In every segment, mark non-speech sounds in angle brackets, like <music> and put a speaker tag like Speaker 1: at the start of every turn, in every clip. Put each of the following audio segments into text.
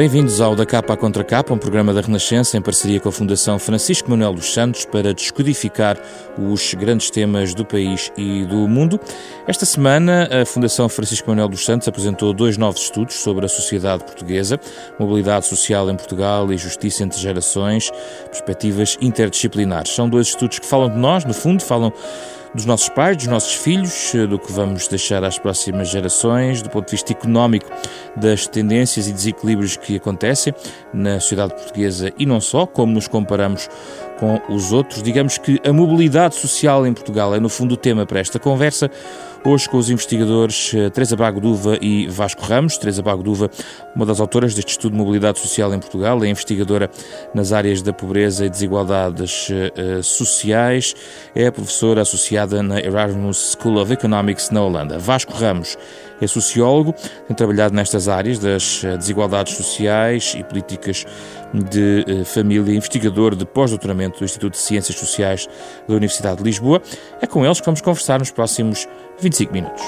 Speaker 1: Bem-vindos ao Da Capa à Contra Capa, um programa da Renascença em parceria com a Fundação Francisco Manuel dos Santos para descodificar os grandes temas do país e do mundo. Esta semana, a Fundação Francisco Manuel dos Santos apresentou dois novos estudos sobre a sociedade portuguesa, mobilidade social em Portugal e justiça entre gerações, perspectivas interdisciplinares. São dois estudos que falam de nós, no fundo, falam dos nossos pais, dos nossos filhos, do que vamos deixar às próximas gerações, do ponto de vista económico, das tendências e desequilíbrios que acontecem na sociedade portuguesa e não só, como nos comparamos com os outros. Digamos que a mobilidade social em Portugal é, no fundo, o tema para esta conversa. Hoje com os investigadores eh, Teresa Bagoduva e Vasco Ramos. Teresa Bagoduva, uma das autoras deste estudo de mobilidade social em Portugal, é investigadora nas áreas da pobreza e desigualdades uh, sociais, é professora associada na Erasmus School of Economics na Holanda. Vasco Ramos é sociólogo, tem trabalhado nestas áreas das desigualdades sociais e políticas de uh, família, investigador de pós-doutoramento do Instituto de Ciências Sociais da Universidade de Lisboa. É com eles que vamos conversar nos próximos 25 minutos.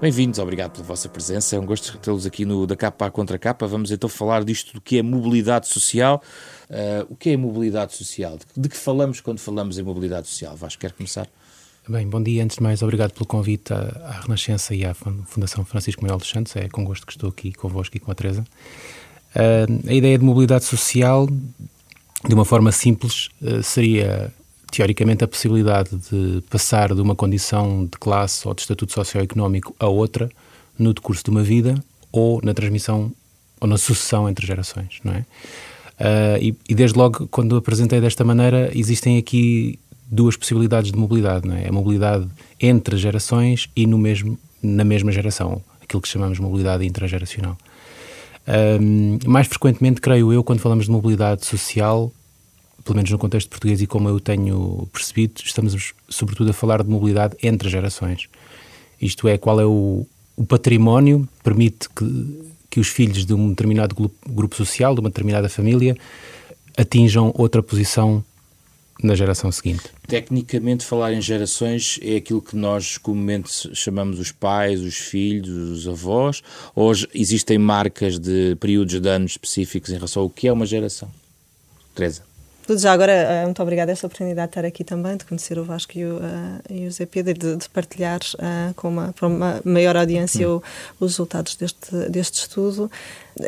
Speaker 1: Bem-vindos, obrigado pela vossa presença. É um gosto tê-los aqui no Da Capa à Contra Capa. Vamos então falar disto do que é mobilidade social. Uh, o que é mobilidade social? De que falamos quando falamos em mobilidade social? Vasco, quer começar?
Speaker 2: Bem, bom dia. Antes de mais, obrigado pelo convite à, Renascença e à Fundação Francisco Manuel dos Santos. É com gosto que estou aqui convosco e com a Teresa. Uh, a ideia de mobilidade social de uma forma simples, eh, seria teoricamente a possibilidade de passar de uma condição de classe ou de estatuto socioeconómico a outra no decurso de uma vida ou na transmissão ou na sucessão entre gerações, não é? Uh, e, e, desde logo, quando apresentei desta maneira, existem aqui duas possibilidades de mobilidade, é? A mobilidade entre gerações e no mesmo, na mesma geração, aquilo que chamamos de mobilidade intergeracional. Um, mais frequentemente, creio eu, quando falamos de mobilidade social, pelo menos no contexto português e como eu tenho percebido, estamos sobretudo a falar de mobilidade entre gerações. Isto é, qual é o, o património que permite que, que os filhos de um determinado grupo, grupo social, de uma determinada família, atinjam outra posição na geração seguinte.
Speaker 1: Tecnicamente, falar em gerações é aquilo que nós comumente chamamos os pais, os filhos, os avós, ou existem marcas de períodos de anos específicos em relação ao que é uma geração? Teresa.
Speaker 3: Tudo já agora, eh, muito obrigada esta oportunidade de estar aqui também, de conhecer o Vasco e o, uh, e o Zé Pedro, de, de partilhar uh, com uma, para uma maior audiência hum. o, os resultados deste, deste estudo.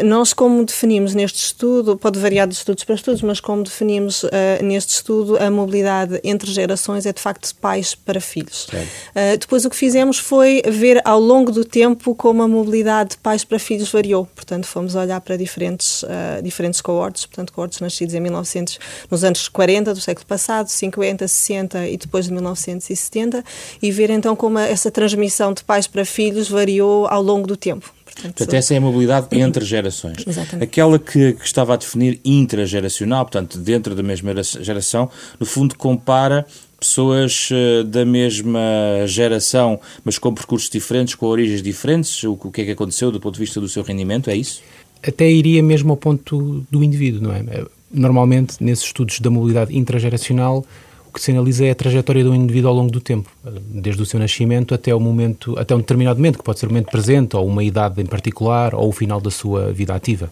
Speaker 3: Nós, como definimos neste estudo, pode variar de estudos para estudos, mas como definimos uh, neste estudo, a mobilidade entre gerações é de facto de pais para filhos. Uh, depois, o que fizemos foi ver ao longo do tempo como a mobilidade de pais para filhos variou. Portanto, fomos olhar para diferentes, uh, diferentes cohortes, portanto, cohortes nascidos em 1900, nos anos 40 do século passado, 50, 60 e depois de 1970, e ver então como essa transmissão de pais para filhos variou ao longo do tempo.
Speaker 1: Portanto, portanto essa é a mobilidade entre gerações.
Speaker 3: Exatamente.
Speaker 1: Aquela que, que, estava a definir intrageracional, portanto, dentro da mesma geração, no fundo compara pessoas uh, da mesma geração, mas com percursos diferentes, com origens diferentes, o, o que é que aconteceu do ponto de vista do seu rendimento, é isso?
Speaker 2: Até iria mesmo ao ponto do indivíduo, não é? Normalmente, nesses estudos da mobilidade intrageracional, o que se analisa é a trajetória do indivíduo ao longo do tempo, desde o seu nascimento até o momento, até um determinado momento, que pode ser o momento presente, ou uma idade em particular, ou o final da sua vida ativa.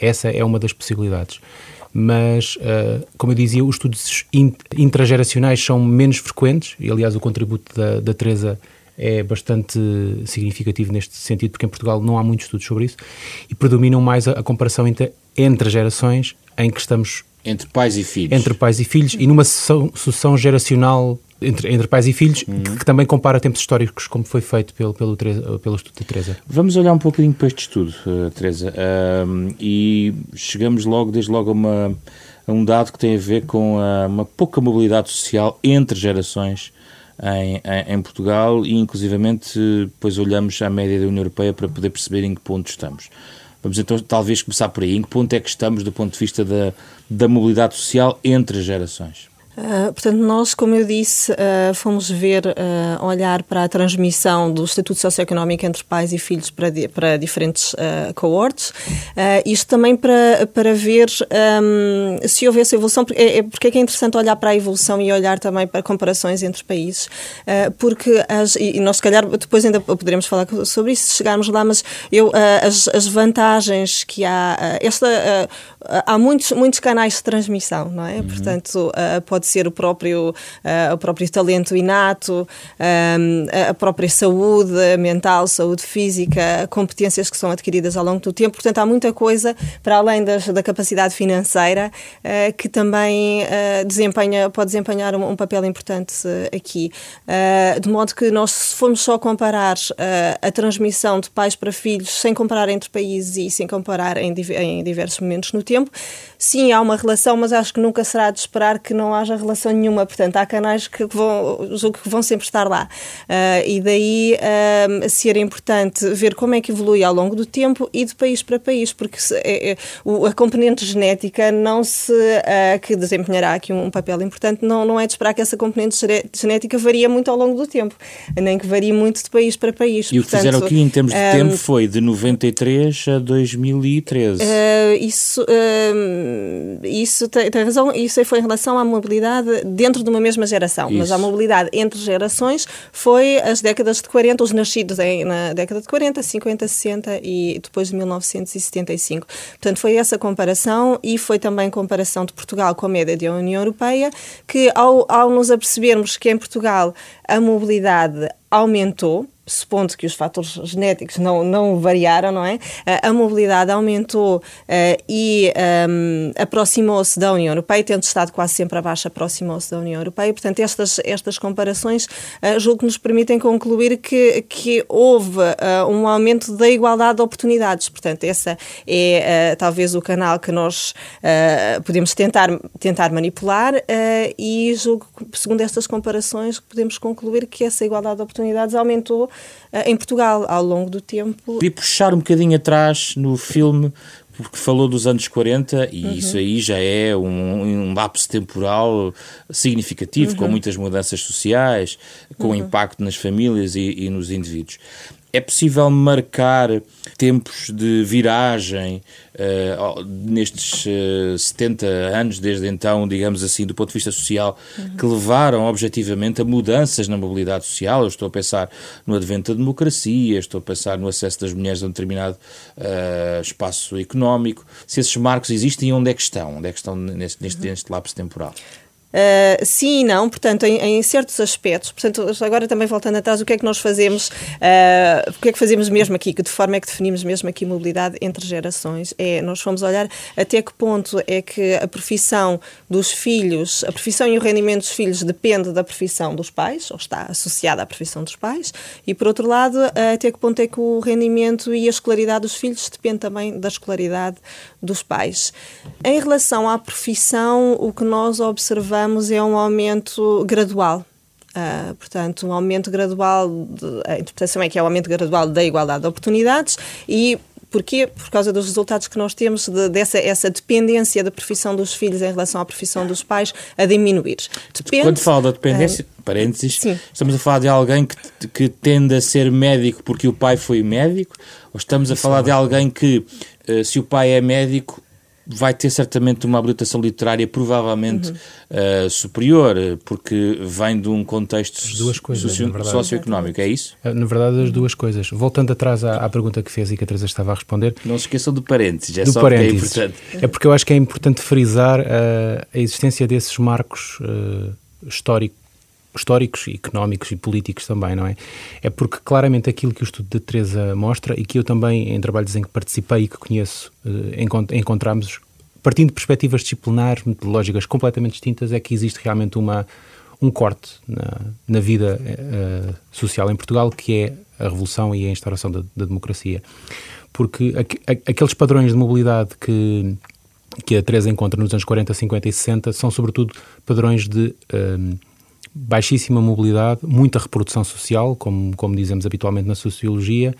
Speaker 2: Essa é uma das possibilidades. Mas, uh, como eu dizia, os estudos intrageracionais são menos frequentes, e aliás o contributo da, da Teresa é bastante significativo neste sentido, porque em Portugal não há muitos estudos sobre isso, e predominam mais a, a comparação entre, entre gerações, em que estamos
Speaker 1: entre pais e filhos.
Speaker 2: Entre pais e filhos e numa sucessão geracional entre, entre pais e filhos, uhum. que, que, também compara tempos históricos, como foi feito pelo, pelo, pelo estudo de Teresa.
Speaker 1: Vamos olhar um pouquinho para este estudo, uh, Teresa, uh, e chegamos logo, desde logo, a, uma, a um dado que tem a ver com uh, uma pouca mobilidade social entre gerações em, em, em, Portugal e, inclusivamente, depois olhamos à média da União Europeia para poder perceber em que ponto estamos. Vamos então talvez começar por aí. Em que ponto é que estamos do ponto de vista da, da mobilidade social entre gerações?
Speaker 3: Uh, portanto, nós, como eu disse, uh, fomos ver, uh, olhar para a transmissão do estatuto socioeconómico entre pais e filhos para, di para diferentes cohortes. isto também para, para ver um, se houve essa evolução, porque é, é, porque é que é interessante olhar para a evolução e olhar também para comparações entre países, porque as, e nós, se calhar, depois ainda poderemos falar sobre isso se chegarmos lá, mas eu, as, as vantagens que há, esta, há muitos, muitos canais de transmissão, não é? Uhum. Portanto, pode pode ser o próprio, uh, o próprio talento inato, um, a própria saúde mental, saúde física, competências que são adquiridas ao longo do tempo. Portanto, há muita coisa para além das, da capacidade financeira uh, que também uh, desempenha, pode desempenhar um, um papel importante aqui. de modo que nós, se formos só comparar a transmissão de pais para filhos, sem comparar entre países e sem comparar em, em diversos momentos no tempo, sim, há uma relação, mas acho que nunca será de esperar que não haja relação nenhuma. Portanto, há canais que vão, que vão sempre estar lá. Uh, e daí uh, ser importante ver como é que evolui ao longo do tempo e de país para país, porque se, é, é, a componente genética não se. Uh, que desempenhará aqui um, papel importante, não, não é de esperar que essa componente genética varia muito ao longo do tempo, nem que varie muito de país para país.
Speaker 1: E Portanto, o que fizeram aqui em termos de tempo foi de 93 a 2013.
Speaker 3: isso isso tem, tem, razão, isso foi em relação à mobilidade dentro de uma mesma geração, isso. mas a mobilidade entre gerações foi as décadas de 40, os nascidos em, na década de 40, 50, 60 e depois de 1975. Portanto, foi essa comparação e foi também comparação de Portugal com a média da União Europeia, que ao, ao nos apercebermos que em Portugal a mobilidade aumentou, supondo que os fatores genéticos não, não variaram, não é? A mobilidade aumentou uh, e um, aproximou-se da União Europeia, tendo estado quase sempre abaixo, aproximou-se da União Europeia. Portanto, estas, estas comparações uh, julgo que nos permitem concluir que, que houve uh, um aumento da igualdade de oportunidades. Portanto, essa é talvez o canal que nós podemos tentar, tentar manipular e julgo que, segundo estas comparações, podemos concluir que essa igualdade de oportunidades aumentou eh, em Portugal ao longo do tempo.
Speaker 1: E puxar um bocadinho atrás no filme porque falou dos anos 40 e uhum. isso aí já é um, um lapso temporal significativo, uhum. com muitas mudanças sociais, com uhum. impacto nas famílias e, e nos indivíduos. É possível marcar tempos de viragem uh, nestes uh, eh, 70 anos, desde então, digamos assim, do ponto de vista social, uhum. que levaram objetivamente a mudanças na mobilidade social? Eu estou a pensar no advento da democracia, estou a pensar no acesso das mulheres a um determinado uh, espaço económico. Se esses marcos existem, onde é que estão? Onde é que estão neste, neste, neste lapso temporal?
Speaker 3: Uh, sim e não, portanto, em, em, certos aspectos. Portanto, agora também voltando atrás, o que é que nós fazemos, uh, o que é que fazemos mesmo aqui, que de forma é que definimos mesmo aqui mobilidade entre gerações? É, nós fomos olhar até que ponto é que a profissão dos filhos, a profissão e o rendimento dos filhos depende da profissão dos pais, ou está associada à profissão dos pais, e por outro lado, até que ponto é que o rendimento e a escolaridade dos filhos depende também da escolaridade dos pais. Em relação à profissão, o que nós observamos é um aumento gradual. Uh, portanto, um aumento gradual, de, a interpretação é que é um aumento gradual da igualdade de oportunidades e Porquê? Por causa dos resultados que nós temos de, dessa essa dependência da profissão dos filhos em relação à profissão dos pais a diminuir.
Speaker 1: Depende, Quando fala da dependência, uh, parênteses, sim. estamos a falar de alguém que, que tende a ser médico porque o pai foi médico? Ou estamos a Isso falar é de alguém que, uh, se o pai é médico, vai ter certamente uma habilitação literária provavelmente uhum. uh, superior, porque vem de um contexto socio socioeconómico, é isso?
Speaker 2: Eh, na verdade, as duas coisas. Voltando atrás à, à, pergunta que fez e que a Teresa estava a responder.
Speaker 1: Não se esqueçam do parênteses, é do só parênteses. que é importante.
Speaker 2: É porque eu acho que é importante frisar uh, a existência desses marcos uh, históricos históricos, económicos e políticos também, não é? É porque claramente aquilo que o estudo da Teresa mostra e que eu também, em trabalhos em que participei e que conheço, eh, encontramos, partindo de perspectivas disciplinares, metodológicas completamente distintas, é que existe realmente uma, um corte na, na vida uh, social em Portugal, que é a revolução e a instauração da, da democracia. Porque aqueles padrões de mobilidade que, que a Teresa encontra nos anos 40, 50 e 60 são sobretudo padrões de... baixíssima mobilidade, muita reprodução social, como, como dizemos habitualmente na sociologia,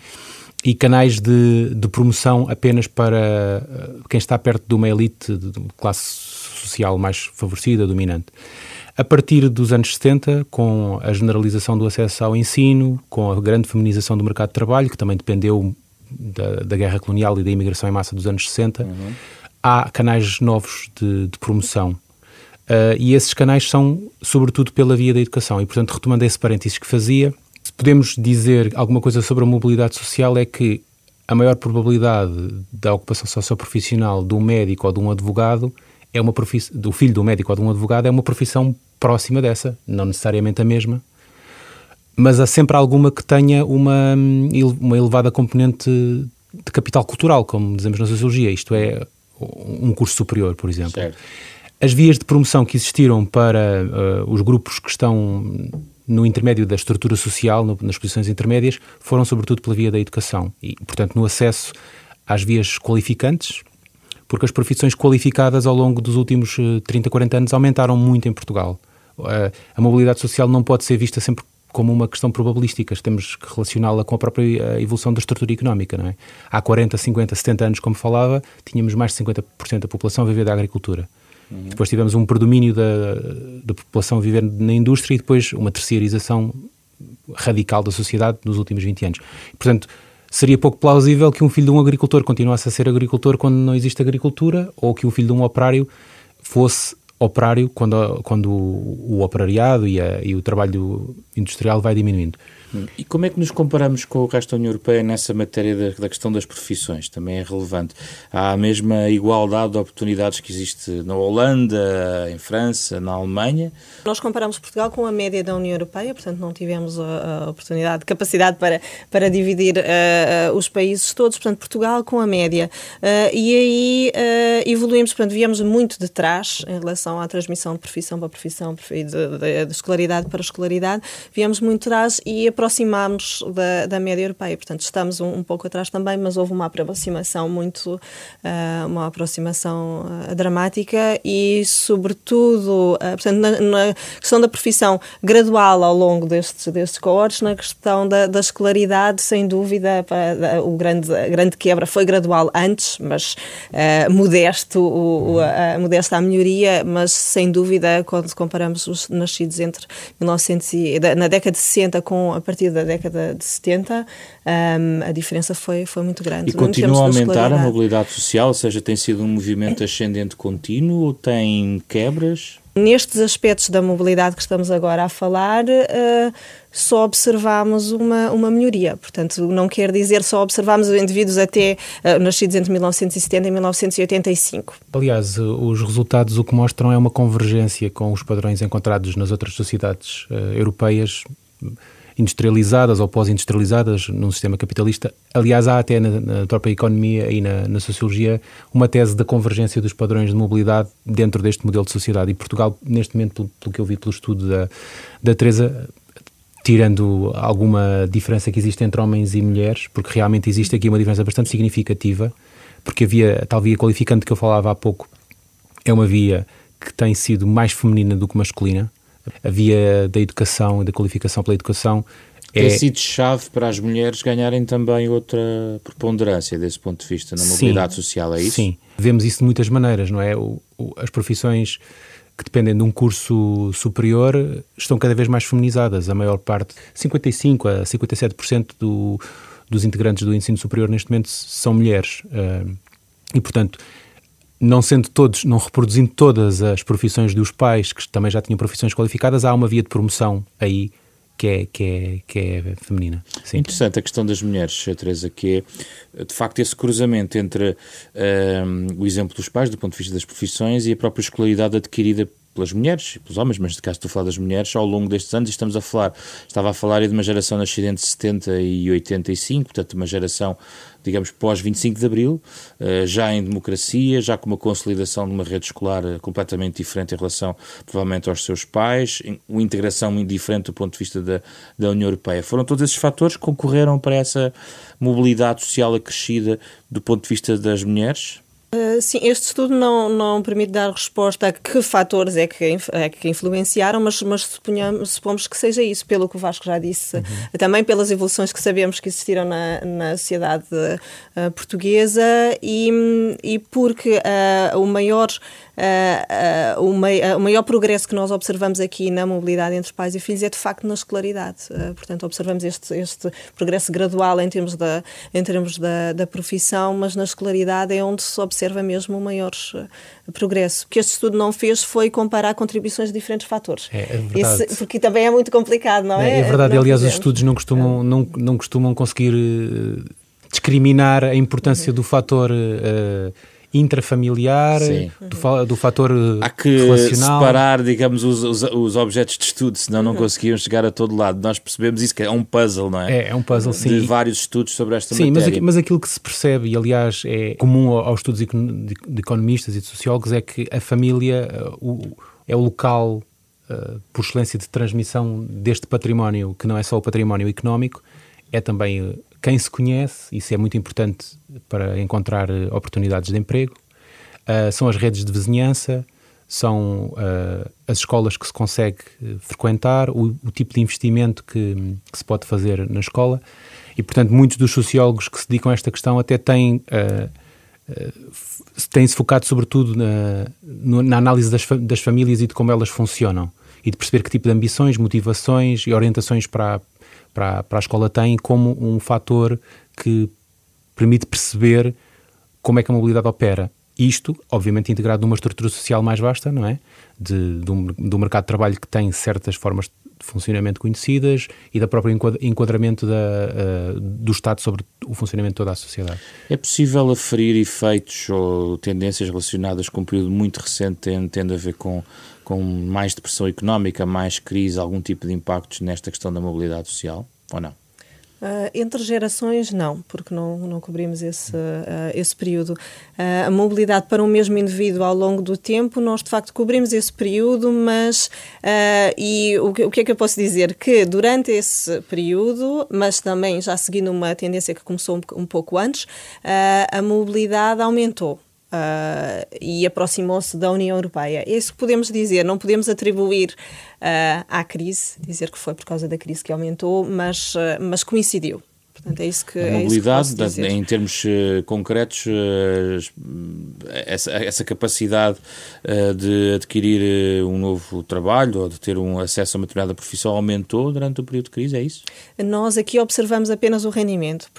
Speaker 2: e canais de, de promoção apenas para eh, quem está perto de uma elite de classe social mais favorecida, dominante. A partir dos anos 70, com a generalização do acesso ao ensino, com a grande feminização do mercado de trabalho, que também dependeu da, da guerra colonial e da imigração em massa dos anos 60, uhum. há canais novos de, de promoção. Uh, e esses canais são, sobretudo, pela via da educação. E, portanto, retomando esse parênteses que fazia, se podemos dizer alguma coisa sobre a mobilidade social, é que a maior probabilidade da ocupação socioprofissional de um médico ou de um advogado é uma profissão, do filho um médico ou de um advogado é uma profissão próxima dessa, não necessariamente a mesma, mas há sempre alguma que tenha uma, uma elevada componente de capital cultural, como dizemos na sociologia, isto é, um curso superior, por exemplo. Certo. As vias de promoção que existiram para uh, os grupos que estão no intermédio da estrutura social, no, nas posições intermédias, foram sobretudo pela via da educação e, portanto, no acesso às vias qualificantes, porque as profissões qualificadas ao longo dos últimos 30, eh, 40 anos aumentaram muito em Portugal. A mobilidade social não pode ser vista sempre como uma questão probabilística, temos que relacioná-la com a própria evolução da estrutura económica. Não é? Há 40, 50, 70 anos, como falava, tínhamos mais de 50% da população a viver da agricultura. Uhum. Depois tivemos um predomínio da, da população a viver na indústria e depois uma terceirização radical da sociedade nos últimos 20 anos. Portanto, seria pouco plausível que um filho de um agricultor continuasse a ser agricultor quando não existe agricultura ou que um filho de um operário fosse operário quando, quando o, operariado e, a, e o trabalho industrial vai diminuindo.
Speaker 1: E como é que nos comparamos com o resto da União Europeia nessa matéria da, da, questão das profissões? Também é relevante. Há a mesma igualdade de oportunidades que existe na Holanda, em França, na Alemanha?
Speaker 3: Nós comparamos Portugal com a média da União Europeia, portanto não tivemos a, oportunidade, capacidade para, para dividir uh, uh, os países todos, portanto Portugal com a média. Uh, e aí evoluímos, portanto viemos muito de trás em relação à transmissão de profissão para profissão, de, de, de escolaridade para escolaridade, viemos muito de trás e a aproximámos da, da média europeia. Portanto, estamos um, um, pouco atrás também, mas houve uma aproximação muito, uh, uma aproximação uh, dramática e, sobretudo, uh, portanto, na, na, questão da profissão gradual ao longo destes, destes cohortes, na questão da, da escolaridade, sem dúvida, para, o grande, a grande quebra foi gradual antes, mas modesto, o, o, a, modesta a melhoria, mas sem dúvida, quando comparamos os nascidos entre 1900 e, na década de 60 com a partir da década de 70, um, a diferença foi, foi muito grande.
Speaker 1: E continua a aumentar a mobilidade social, ou seja, tem sido um movimento ascendente contínuo ou tem quebras?
Speaker 3: Nestes aspectos da mobilidade que estamos agora a falar, uh, só observamos uma, uma melhoria. Portanto, não quer dizer só observamos indivíduos até uh, nascidos entre 1970 e 1985.
Speaker 2: Aliás, os resultados o que mostram é uma convergência com os padrões encontrados nas outras sociedades uh, europeias industrializadas ou pós-industrializadas num sistema capitalista. Aliás, há até na, na própria economia e na, na, sociologia uma tese da convergência dos padrões de mobilidade dentro deste modelo de sociedade. E Portugal, neste momento, pelo, pelo que eu vi pelo estudo da, da Teresa, tirando alguma diferença que existe entre homens e mulheres, porque realmente existe aqui uma diferença bastante significativa, porque havia a tal via qualificante que eu falava há pouco é uma via que tem sido mais feminina do que masculina a via da educação e da qualificação pela educação
Speaker 1: é... Tem sido chave para as mulheres ganharem também outra preponderância desse ponto de vista na mobilidade sim, social, é isso?
Speaker 2: Sim, vemos isso de muitas maneiras, não é? O, o, as profissões que dependem de um curso superior estão cada vez mais feminizadas. A maior parte, 55% a 57% do, dos integrantes do ensino superior neste momento são mulheres. Uh, e, portanto, não sendo todos, não reproduzindo todas as profissões dos pais, que também já tinham profissões qualificadas, há uma via de promoção aí que é, que é, que é feminina.
Speaker 1: Sim. Interessante a questão das mulheres, Teresa, que é de facto esse cruzamento entre um, o exemplo dos pais, do ponto de vista das profissões, e a própria escolaridade adquirida pelas mulheres e pelos homens, mas de caso estou a falar das mulheres, ao longo destes anos, estamos a falar, estava a falar de uma geração nascida entre 70 e 85, portanto uma geração, digamos, pós 25 de Abril, eh, já em democracia, já com uma consolidação de uma rede escolar eh, completamente diferente em relação, provavelmente, aos seus pais, uma integração muito diferente do ponto de vista da, da União Europeia. Foram todos esses fatores que concorreram para essa mobilidade social acrescida do ponto de vista das mulheres?
Speaker 3: Uh, sim, este estudo não, não permite dar resposta a que fatores é que, é que influenciaram, mas, mas suponhamos, supomos que seja isso, pelo que o Vasco já disse, uhum. também pelas evoluções que sabemos que existiram na, na sociedade uh, portuguesa e, e porque uh, o maior uh, uh, o, mei, o, maior progresso que nós observamos aqui na mobilidade entre pais e filhos é de facto na escolaridade. portanto, observamos este, este progresso gradual em termos, da, em termos da, da profissão, mas na escolaridade é onde se observa mesmo o maior progresso. O que este estudo não fez foi comparar contribuições de diferentes fatores.
Speaker 2: É, é verdade. Esse,
Speaker 3: porque também é muito complicado, não é?
Speaker 2: É, é verdade, não aliás, os estudos não costumam, não, não costumam conseguir uh, discriminar a importância uhum. do fator. Uh, intrafamiliar, do, do fator
Speaker 1: Há que relacional. separar, digamos, os, os, os, objetos de estudo, senão não conseguiam chegar a todo lado. Nós percebemos isso, que é um puzzle, não é?
Speaker 2: É, é um puzzle, sim.
Speaker 1: De vários estudos sobre esta
Speaker 2: sim,
Speaker 1: matéria.
Speaker 2: Sim, mas, mas aquilo que se percebe, e aliás é comum aos estudos de, economistas e de sociólogos, é que a família uh, é o local uh, por excelência de transmissão deste património, que não é só o património económico, é também quem se conhece, isso é muito importante para encontrar eh, oportunidades de emprego, uh, são as redes de vizinhança, são uh, as escolas que se consegue frequentar, o, o tipo de investimento que, que, se pode fazer na escola. E, portanto, muitos dos sociólogos que se dedicam a esta questão até têm, uh, têm se focado sobretudo na, na análise das, das famílias e de como elas funcionam e de perceber que tipo de ambições, motivações e orientações para, para, para a escola têm como um fator que permite perceber como é que a mobilidade opera. Isto, obviamente, integrado numa estrutura social mais vasta, não é? De, um, do mercado de trabalho que tem certas formas de funcionamento conhecidas e da própria enquadramento da, uh, do Estado sobre o funcionamento de toda a sociedade.
Speaker 1: É possível aferir efeitos ou tendências relacionadas com um período muito recente tendo a ver com, com mais depressão económica, mais crise, algum tipo de impactos nesta questão da mobilidade social, ou não?
Speaker 3: Uh, entre gerações, não, porque não, não cobrimos esse, uh, esse período. Uh, a mobilidade para o mesmo indivíduo ao longo do tempo, nós de facto cobrimos esse período, mas. e o que, o que é que eu posso dizer? Que durante esse período, mas também já seguindo uma tendência que começou um, um pouco antes, a mobilidade aumentou. Uh, e aproximou-se da União Europeia. É isso que podemos dizer, não podemos atribuir uh, à crise, dizer que foi por causa da crise que aumentou, mas, uh, mas coincidiu. Portanto, é isso que. A
Speaker 1: mobilidade,
Speaker 3: é que
Speaker 1: em termos uh, concretos, essa, essa, capacidade de adquirir um novo trabalho ou de ter um acesso a uma determinada profissão aumentou durante o período de crise, é isso?
Speaker 3: Nós aqui observamos apenas o rendimento.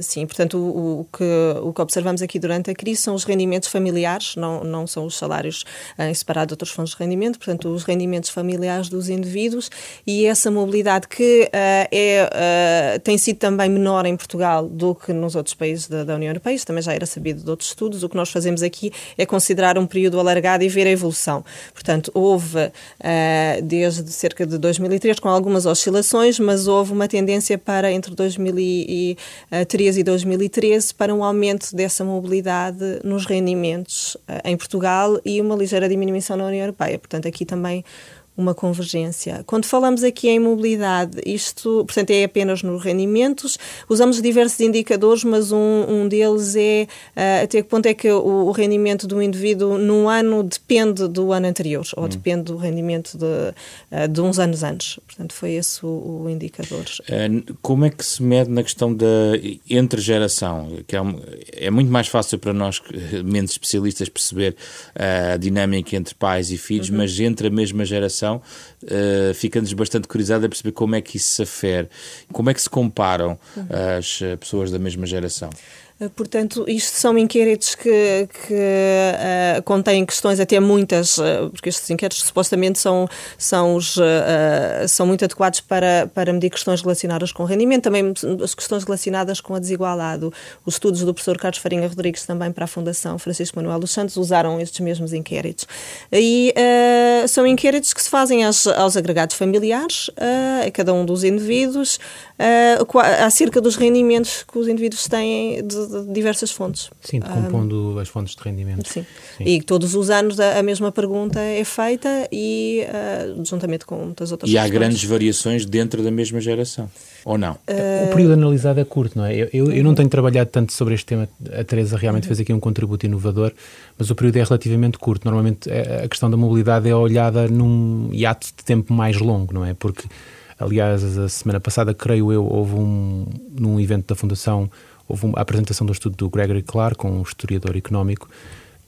Speaker 3: Sim, portanto, o, o, que, o que observamos aqui durante a crise são os rendimentos familiares, não, não são os salários em separado de outros fundos de rendimento, portanto, os rendimentos familiares dos indivíduos e essa mobilidade que é, tem sido também menor em Portugal do que nos outros países da, da, União Europeia, isso também já era sabido de outros estudos. O que nós fazemos aqui é considerar um período alargado e ver a evolução. Portanto, houve uh, desde cerca de 2003, com algumas oscilações, mas houve uma tendência para entre 2003 e 2013 para um aumento dessa mobilidade nos rendimentos uh, em Portugal e uma ligeira diminuição na União Europeia. Portanto, aqui também uma convergência. Quando falamos aqui em mobilidade, isto, portanto, é apenas nos rendimentos, usamos diversos indicadores, mas um, um deles é uh, até que ponto é que o, o, rendimento do indivíduo num ano depende do ano anterior, ou hum. depende do rendimento de, uh, de uns anos antes. Portanto, foi esse o, o indicador.
Speaker 1: Uh, como é que se mede na questão da entre geração? Que é, é muito mais fácil para nós, <laughs> menos especialistas, perceber a dinâmica entre pais e filhos, uhum. mas entre a mesma geração uh, eh, fica-nos bastante curiosidade a perceber como é que isso se afere, como é que se comparam uhum. as eh, pessoas da mesma geração.
Speaker 3: Eh, portanto, isto são inquéritos que, que uh, contêm questões, até muitas, uh, porque estes inquéritos supostamente são, são, os, uh, são muito adequados para, para medir questões relacionadas com rendimento, também as questões relacionadas com a desigualdade. Os estudos do professor Carlos Farinha Rodrigues, também para a Fundação Francisco Manuel dos Santos, usaram estes mesmos inquéritos. E são inquéritos que se fazem aos, aos agregados familiares, a cada um dos indivíduos, acerca dos rendimentos que os indivíduos têm de, de diversas fontes.
Speaker 2: Sim, compondo um, as fontes de rendimento.
Speaker 3: Sim. sim. E todos os anos a, a, mesma pergunta é feita e uh, juntamente com muitas outras
Speaker 1: E
Speaker 3: questões.
Speaker 1: há grandes variações dentro da mesma geração, ou não?
Speaker 2: Uh, o período analisado é curto, não é? Eu, eu, eu, não tenho trabalhado tanto sobre este tema, a Teresa realmente uhum. fez aqui um contributo inovador, mas o período é relativamente curto. Normalmente eh, a questão da mobilidade é olhada num hiato de tempo mais longo, não é? Porque Aliás, a semana passada, creio eu, houve um, num evento da Fundação houve uma, a apresentação do estudo do Gregory Clark, um historiador económico,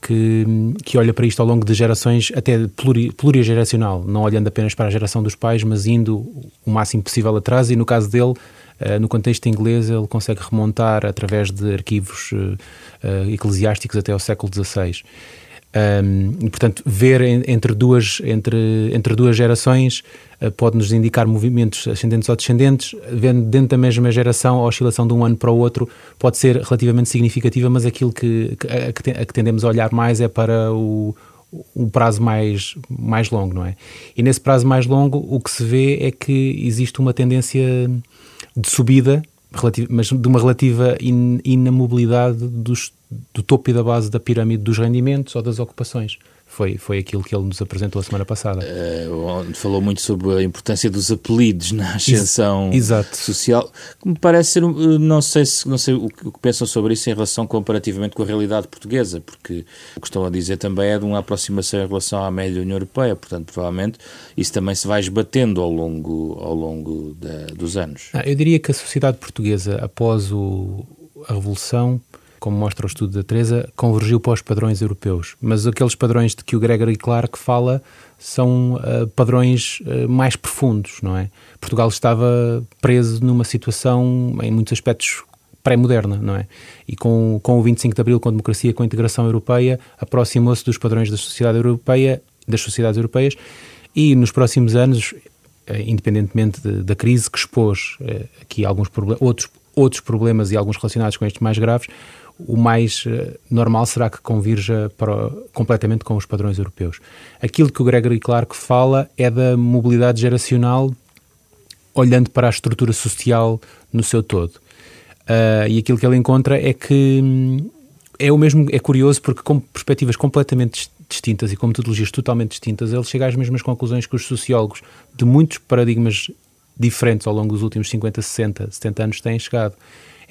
Speaker 2: que, que olha para isto ao longo de gerações, até pluri, plurigeracional, não olhando apenas para a geração dos pais, mas indo o máximo possível atrás. E no caso dele, uh, no contexto inglês, ele consegue remontar através de arquivos uh, uh, eclesiásticos até ao século XVI. E, portanto, ver entre duas, entre, entre duas gerações uh, pode-nos indicar movimentos ascendentes ou descendentes. Vendo dentro da mesma geração, a oscilação de um ano para o outro pode ser relativamente significativa, mas aquilo que, que, a que tendemos a olhar mais é para o, o prazo mais, mais longo, não é? E nesse prazo mais longo, o que se vê é que existe uma tendência de subida, mas de uma relativa in, inamobilidade dos do topo e da base da pirâmide dos rendimentos ou das ocupações. Foi, foi aquilo que ele nos apresentou a semana passada.
Speaker 1: Uh, falou muito sobre a importância dos apelidos na ascensão Exato. social, que me parece ser, eh, não sei, se, não sei o que pensam sobre isso em relação comparativamente com a realidade portuguesa, porque o que estão a dizer também é de uma aproximação em relação à média União Europeia, portanto, provavelmente isso também se vai esbatendo ao longo, ao longo da, dos anos.
Speaker 2: Ah, eu diria que a sociedade portuguesa, após o, a Revolução, como mostra o estudo da Teresa, convergiu para os padrões europeus. Mas aqueles padrões de que o Gregory Clark fala são uh, padrões uh, mais profundos, não é? Portugal estava preso numa situação, em muitos aspectos, pré-moderna, não é? E com, com o 25 de Abril, com a democracia, com a integração europeia, aproximou-se dos padrões da sociedade europeia, das sociedades europeias, e nos próximos anos, eh, independentemente de, da crise que expôs aqui alguns outros, outros problemas e alguns relacionados com estes mais graves, o mais uh, normal será que convirja para, completamente com os padrões europeus. Aquilo que o Gregory Clark fala é da mobilidade geracional olhando para a estrutura social no seu todo. Uh, e aquilo que ele encontra é que hum, é o mesmo, é curioso porque com perspectivas completamente distintas e com metodologias totalmente distintas, ele chega às mesmas conclusões que os sociólogos de muitos paradigmas diferentes ao longo dos últimos 50, 60, 70 anos têm chegado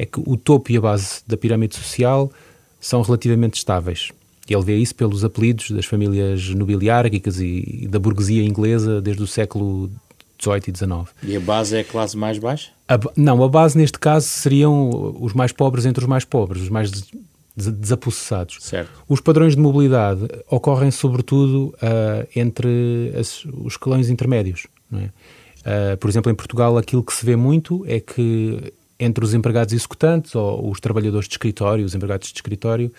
Speaker 2: é que o topo e a base da pirâmide social são relativamente estáveis. Ele vê isso pelos apelidos das famílias nobiliárquicas e, da burguesia inglesa desde o século XVIII e XIX.
Speaker 1: E a base é a classe mais baixa?
Speaker 2: A, não, a base neste caso seriam os mais pobres entre os mais pobres, os mais desapossessados.
Speaker 1: Certo.
Speaker 2: Os padrões de mobilidade ocorrem sobretudo uh, entre as, os escalões intermédios. É? Uh, por exemplo, em Portugal aquilo que se vê muito é que entre os empregados executantes ou os trabalhadores de escritório, os empregados de escritório,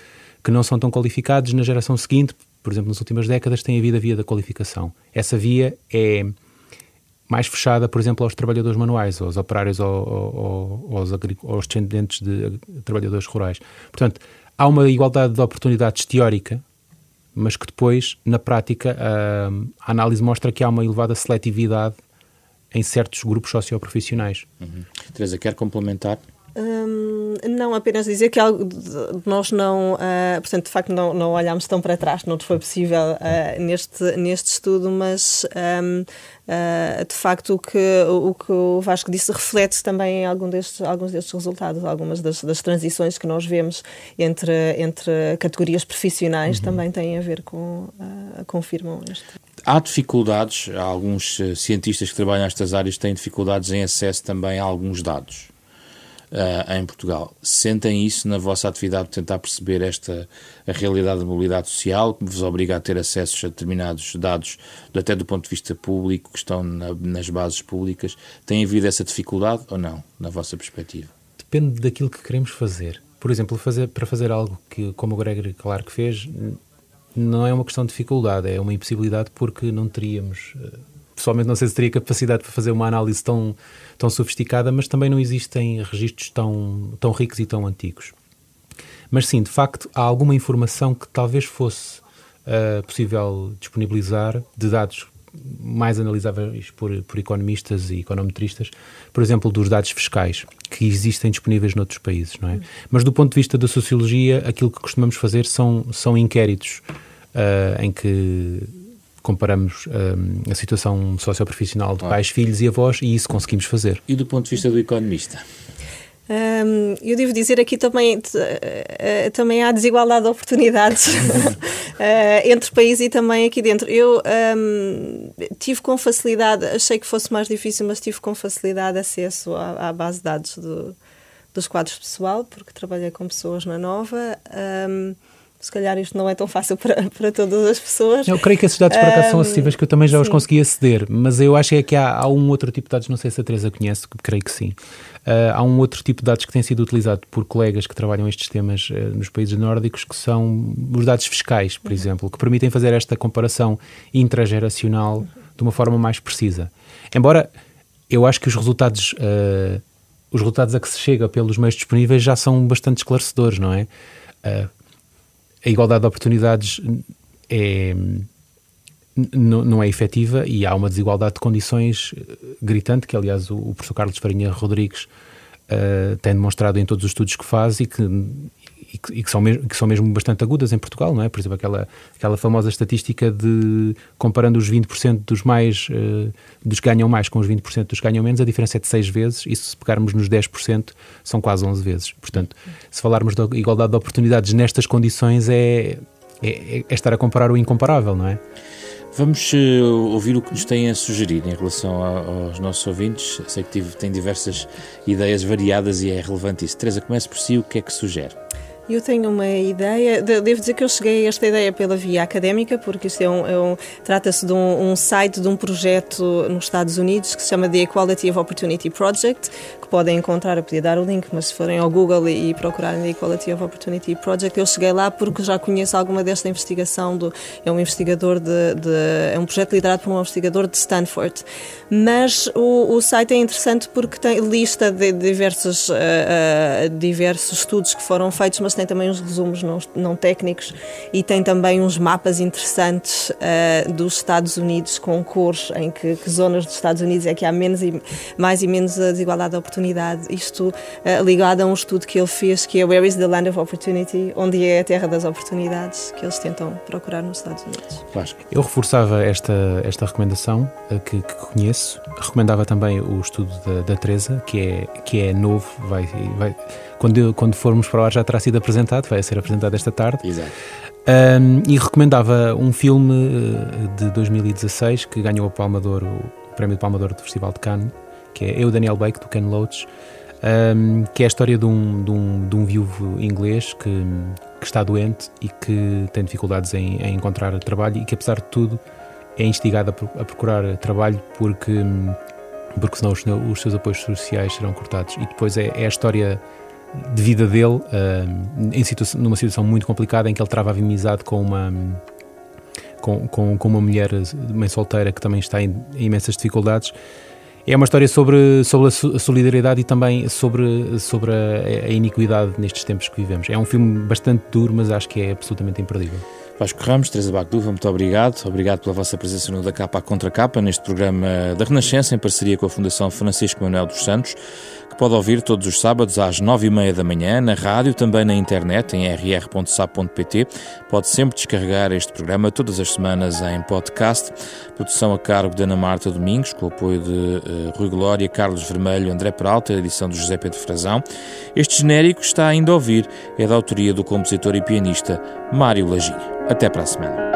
Speaker 2: que não são tão qualificados na geração seguinte, por exemplo, nas últimas décadas, têm havido a via da qualificação. Essa via é mais fechada, por exemplo, aos trabalhadores manuais, aos operários aos, aos descendentes de trabalhadores rurais. Portanto, há uma igualdade de oportunidades teórica, mas que depois, na prática, a, a análise mostra que há uma elevada seletividade em certos grupos socioprofissionais.
Speaker 1: Uhum. Teresa, quer complementar?
Speaker 3: Hum, não, apenas dizer que algo nós não, uh, portanto, de facto, não, não olhámos tão para trás, não foi possível uh, neste, neste estudo, mas um, uh, ah, de facto o que, o que o Vasco disse reflete também em algum destes, alguns destes resultados, algumas das, das transições que nós vemos entre, entre categorias profissionais uhum. também têm a ver com, confirmam este.
Speaker 1: Há dificuldades, há alguns cientistas que trabalham nestas áreas têm dificuldades em acesso também a alguns dados uh, em Portugal. Sentem isso na vossa atividade de tentar perceber esta a realidade da mobilidade social, que vos obriga a ter acesso a determinados dados, até do ponto de vista público, que estão na, nas bases públicas? Tem havido essa dificuldade ou não, na vossa perspectiva?
Speaker 2: Depende daquilo que queremos fazer. Por exemplo, fazer, para fazer algo que, como o Gregory Clark fez, não é uma questão de dificuldade, é uma impossibilidade porque não teríamos eh, pessoalmente não sei se teria capacidade para fazer uma análise tão, tão sofisticada, mas também não existem registros tão, tão ricos e tão antigos. Mas sim, de facto, há alguma informação que talvez fosse uh, possível disponibilizar de dados mais analisáveis por, por economistas e econometristas, por exemplo, dos dados fiscais que existem disponíveis noutros países, não é? Mas do ponto de vista da sociologia, aquilo que costumamos fazer são, são inquéritos uh, em que comparamos um, a situação socioprofissional de pais, filhos e avós e isso conseguimos fazer.
Speaker 1: E do ponto de vista do economista?
Speaker 3: Um, eu devo dizer aqui também, uh, também há desigualdade de oportunidades uh, <laughs> entre países e também aqui dentro. Eu um, tive com facilidade, achei que fosse mais difícil, mas tive com facilidade acesso à, à base de dados do, dos quadros pessoal, porque trabalhei com pessoas na Nova. Um, se calhar isto não é tão fácil para, <laughs> para todas as pessoas.
Speaker 2: Eu creio que esses dados por acaso um, são acessíveis, que eu também já sim. os consegui aceder, mas eu acho é que há, há, um outro tipo de dados, não sei se a Teresa conhece, creio que sim. Uh, há um outro tipo de dados que tem sido utilizado por colegas que trabalham estes temas uh, nos países nórdicos, que são os dados fiscais, por uhum. exemplo, que permitem fazer esta comparação intrageracional uhum. de uma forma mais precisa. Embora eu acho que os resultados, uh, os resultados a que se chega pelos meios disponíveis já são bastante esclarecedores, não é? A igualdade de oportunidades é, não é efetiva e há uma desigualdade de condições eh, gritante, que aliás o, o professor Carlos Farinha Rodrigues uh, tem demonstrado em todos os estudos que faz e que, e que, são mesmo, que são mesmo bastante agudas em Portugal, não é? Por exemplo, aquela, aquela famosa estatística de comparando os 20% dos mais uh, dos que ganham mais com os 20% dos que ganham menos, a diferença é de 6 vezes, e se pegarmos nos 10%, são quase 11 vezes. Portanto, se falarmos da igualdade de oportunidades nestas condições, é, é, é estar a comparar o incomparável, não é?
Speaker 1: Vamos uh, ouvir o que nos têm a sugerir em relação a, aos nossos ouvintes. Sei que tive, tem diversas ideias variadas e é relevante isso. Teresa, comece por si, o que é que sugere?
Speaker 3: Eu tenho uma ideia, devo dizer que eu cheguei a esta ideia pela via académica, porque isto é um, é um trata-se de um, um, site de um projeto nos Estados Unidos que se chama The Equality of Opportunity Project, que podem encontrar, eu podia dar o link, mas se forem ao Google e, e procurarem The Equality of Opportunity Project, eu cheguei lá porque já conheço alguma desta investigação, do, é um investigador de, de é um projeto liderado por um investigador de Stanford. Mas o, o site é interessante porque tem lista de diversos, uh, uh, diversos estudos que foram feitos, mas tem também uns resumos não, não técnicos e tem também uns mapas interessantes uh, dos Estados Unidos com cores em que, que, zonas dos Estados Unidos é que há menos e, mais e menos a desigualdade de oportunidade. Isto uh, ligado a um estudo que ele fez que é Where is the Land of Opportunity, onde é a terra das oportunidades que eles tentam procurar nos Estados Unidos.
Speaker 2: Eu reforçava esta, esta recomendação uh, que, que, conheço. Recomendava também o estudo da, da Teresa, que é, que é novo, vai, vai quando, quando formos para lá já terá sido apresentado, vai ser apresentado esta tarde.
Speaker 1: Exato.
Speaker 2: Um, e recomendava um filme eh, de 2016 que ganhou a Palma de Ouro, o prémio de Palma de Ouro do Festival de Cannes, que é Eu, Daniel Bake, do Ken Loach, um, que é a história de um, de um, de um viúvo inglês que, que está doente e que tem dificuldades em, em, encontrar trabalho e que, apesar de tudo, é instigado a, a procurar trabalho porque, porque senão os, os, seus apoios sociais serão cortados. E depois é, é a história de vida dele, uh, em situa numa situação muito complicada em que ele trava amizade com uma com, com, com, uma mulher mãe solteira que também está em, em, imensas dificuldades. É uma história sobre, sobre a solidariedade e também sobre, sobre a, a iniquidade nestes tempos que vivemos. É um filme bastante duro, mas acho que é absolutamente imperdível.
Speaker 1: Vasco Ramos, Teresa Bacduva, muito obrigado. Obrigado pela vossa presença no Da Capa à Contra Capa, neste programa da Renascença, em parceria com a Fundação Francisco Manuel dos Santos que pode ouvir todos os sábados às nove e meia da manhã, na rádio, também na internet, em rr.sap.pt. Pode sempre descarregar este programa todas as semanas em podcast. Produção a cargo de Ana Marta Domingos, com o apoio de uh, Rui Glória, Carlos Vermelho, André Peralta, edição de José Pedro Frazão. Este genérico está ainda a ouvir, é da autoria do compositor e pianista Mário Laginha. Até para a semana.